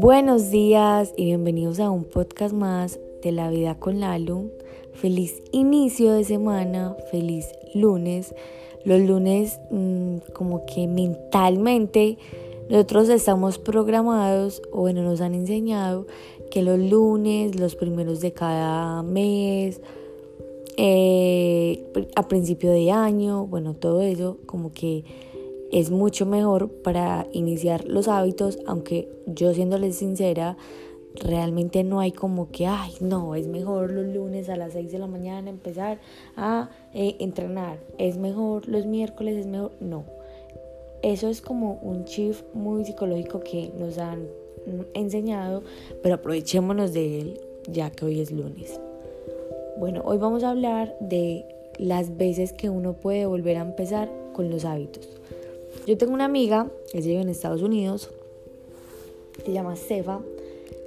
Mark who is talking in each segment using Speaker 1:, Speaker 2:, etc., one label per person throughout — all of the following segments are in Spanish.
Speaker 1: Buenos días y bienvenidos a un podcast más de la vida con Lalu. Feliz inicio de semana, feliz lunes. Los lunes mm, como que mentalmente nosotros estamos programados o bueno nos han enseñado que los lunes, los primeros de cada mes, eh, a principio de año, bueno, todo eso como que es mucho mejor para iniciar los hábitos, aunque yo siéndoles sincera, realmente no hay como que, ay, no, es mejor los lunes a las 6 de la mañana empezar a eh, entrenar, es mejor los miércoles, es mejor, no. Eso es como un shift muy psicológico que nos han enseñado, pero aprovechémonos de él ya que hoy es lunes. Bueno, hoy vamos a hablar de las veces que uno puede volver a empezar con los hábitos. Yo tengo una amiga, que vive en Estados Unidos, se llama Sefa,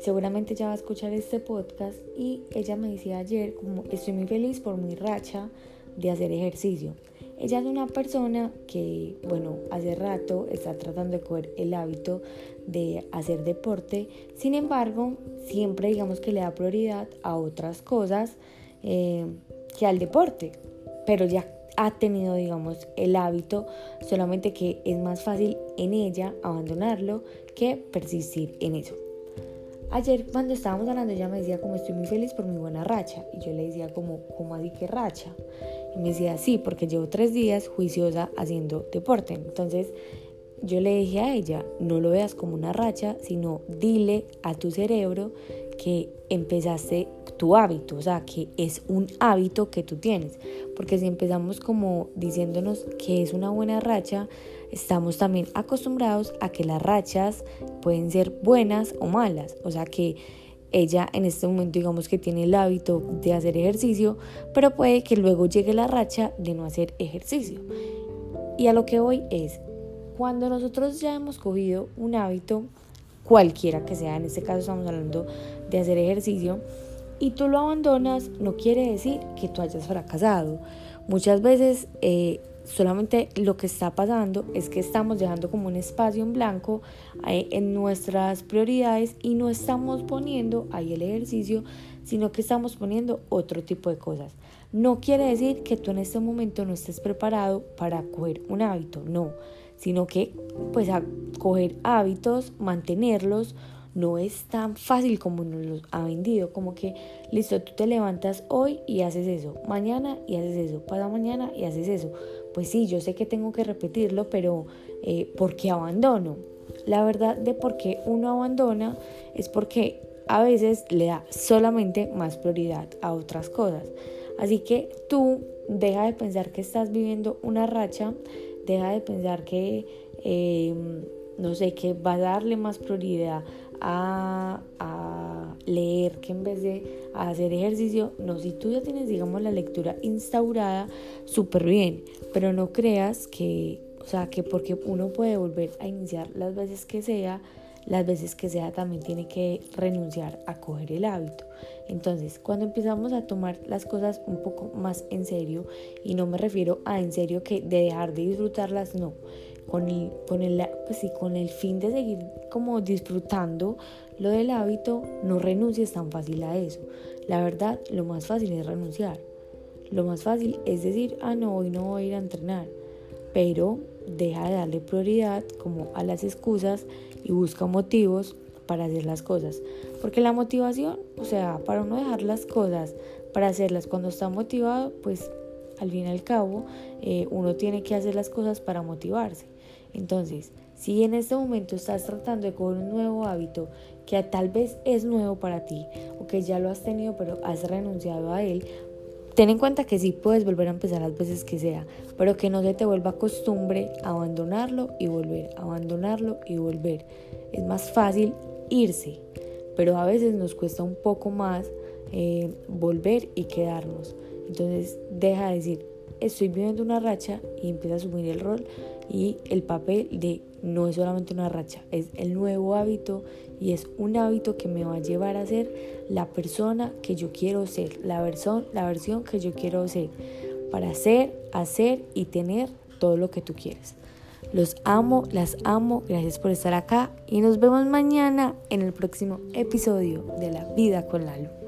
Speaker 1: seguramente ya va a escuchar este podcast y ella me decía ayer como estoy muy feliz por mi racha de hacer ejercicio. Ella es una persona que, bueno, hace rato está tratando de coger el hábito de hacer deporte, sin embargo, siempre digamos que le da prioridad a otras cosas eh, que al deporte, pero ya ha tenido, digamos, el hábito, solamente que es más fácil en ella abandonarlo que persistir en eso. Ayer cuando estábamos hablando ella me decía como estoy muy feliz por mi buena racha y yo le decía como, ¿cómo así que racha? Y me decía sí, porque llevo tres días juiciosa haciendo deporte. Entonces yo le dije a ella, no lo veas como una racha, sino dile a tu cerebro que empezaste tu hábito, o sea, que es un hábito que tú tienes. Porque si empezamos como diciéndonos que es una buena racha, estamos también acostumbrados a que las rachas pueden ser buenas o malas. O sea, que ella en este momento digamos que tiene el hábito de hacer ejercicio, pero puede que luego llegue la racha de no hacer ejercicio. Y a lo que voy es, cuando nosotros ya hemos cogido un hábito, cualquiera que sea, en este caso estamos hablando de hacer ejercicio, y tú lo abandonas, no quiere decir que tú hayas fracasado. Muchas veces eh, solamente lo que está pasando es que estamos dejando como un espacio en blanco eh, en nuestras prioridades y no estamos poniendo ahí el ejercicio, sino que estamos poniendo otro tipo de cosas. No quiere decir que tú en este momento no estés preparado para coger un hábito, no sino que pues a coger hábitos, mantenerlos, no es tan fácil como nos los ha vendido, como que listo, tú te levantas hoy y haces eso, mañana y haces eso, para mañana y haces eso. Pues sí, yo sé que tengo que repetirlo, pero eh, ¿por qué abandono? La verdad de por qué uno abandona es porque a veces le da solamente más prioridad a otras cosas. Así que tú deja de pensar que estás viviendo una racha deja de pensar que, em, no sé, que va a darle más prioridad a, leer que en vez de hacer ejercicio. No, si tú ya tienes, digamos, la lectura instaurada, súper bien, pero no creas que, o sea, que porque uno puede volver a iniciar las veces que sea, las veces que sea también tiene que renunciar a coger el hábito. Entonces, cuando empezamos a tomar las cosas un poco más en serio, y no me refiero a en serio que de dejar de disfrutarlas, no, con el, con el, pues sí, con el fin de seguir como disfrutando lo del hábito, no renuncies tan fácil a eso. La verdad, lo más fácil es renunciar. Lo más fácil es decir, ah, no, hoy no voy a ir a entrenar, pero deja de darle prioridad como a las excusas y busca motivos para hacer las cosas. Porque la motivación, o sea, para uno dejar las cosas, para hacerlas cuando está motivado, pues al fin y al cabo eh, uno tiene que hacer las cosas para motivarse. Entonces, si en este momento estás tratando de coger un nuevo hábito que tal vez es nuevo para ti o que ya lo has tenido pero has renunciado a él, Ten en cuenta que sí puedes volver a empezar las veces que sea, pero que no se te vuelva costumbre abandonarlo y volver, abandonarlo y volver. Es más fácil irse, pero a veces nos cuesta un poco más eh, volver y quedarnos. Entonces deja de decir, estoy viviendo una racha y empieza a asumir el rol y el papel de no es solamente una racha, es el nuevo hábito y es un hábito que me va a llevar a ser la persona que yo quiero ser, la versión, la versión que yo quiero ser, para ser, hacer y tener todo lo que tú quieres. Los amo, las amo, gracias por estar acá y nos vemos mañana en el próximo episodio de La Vida con Lalo.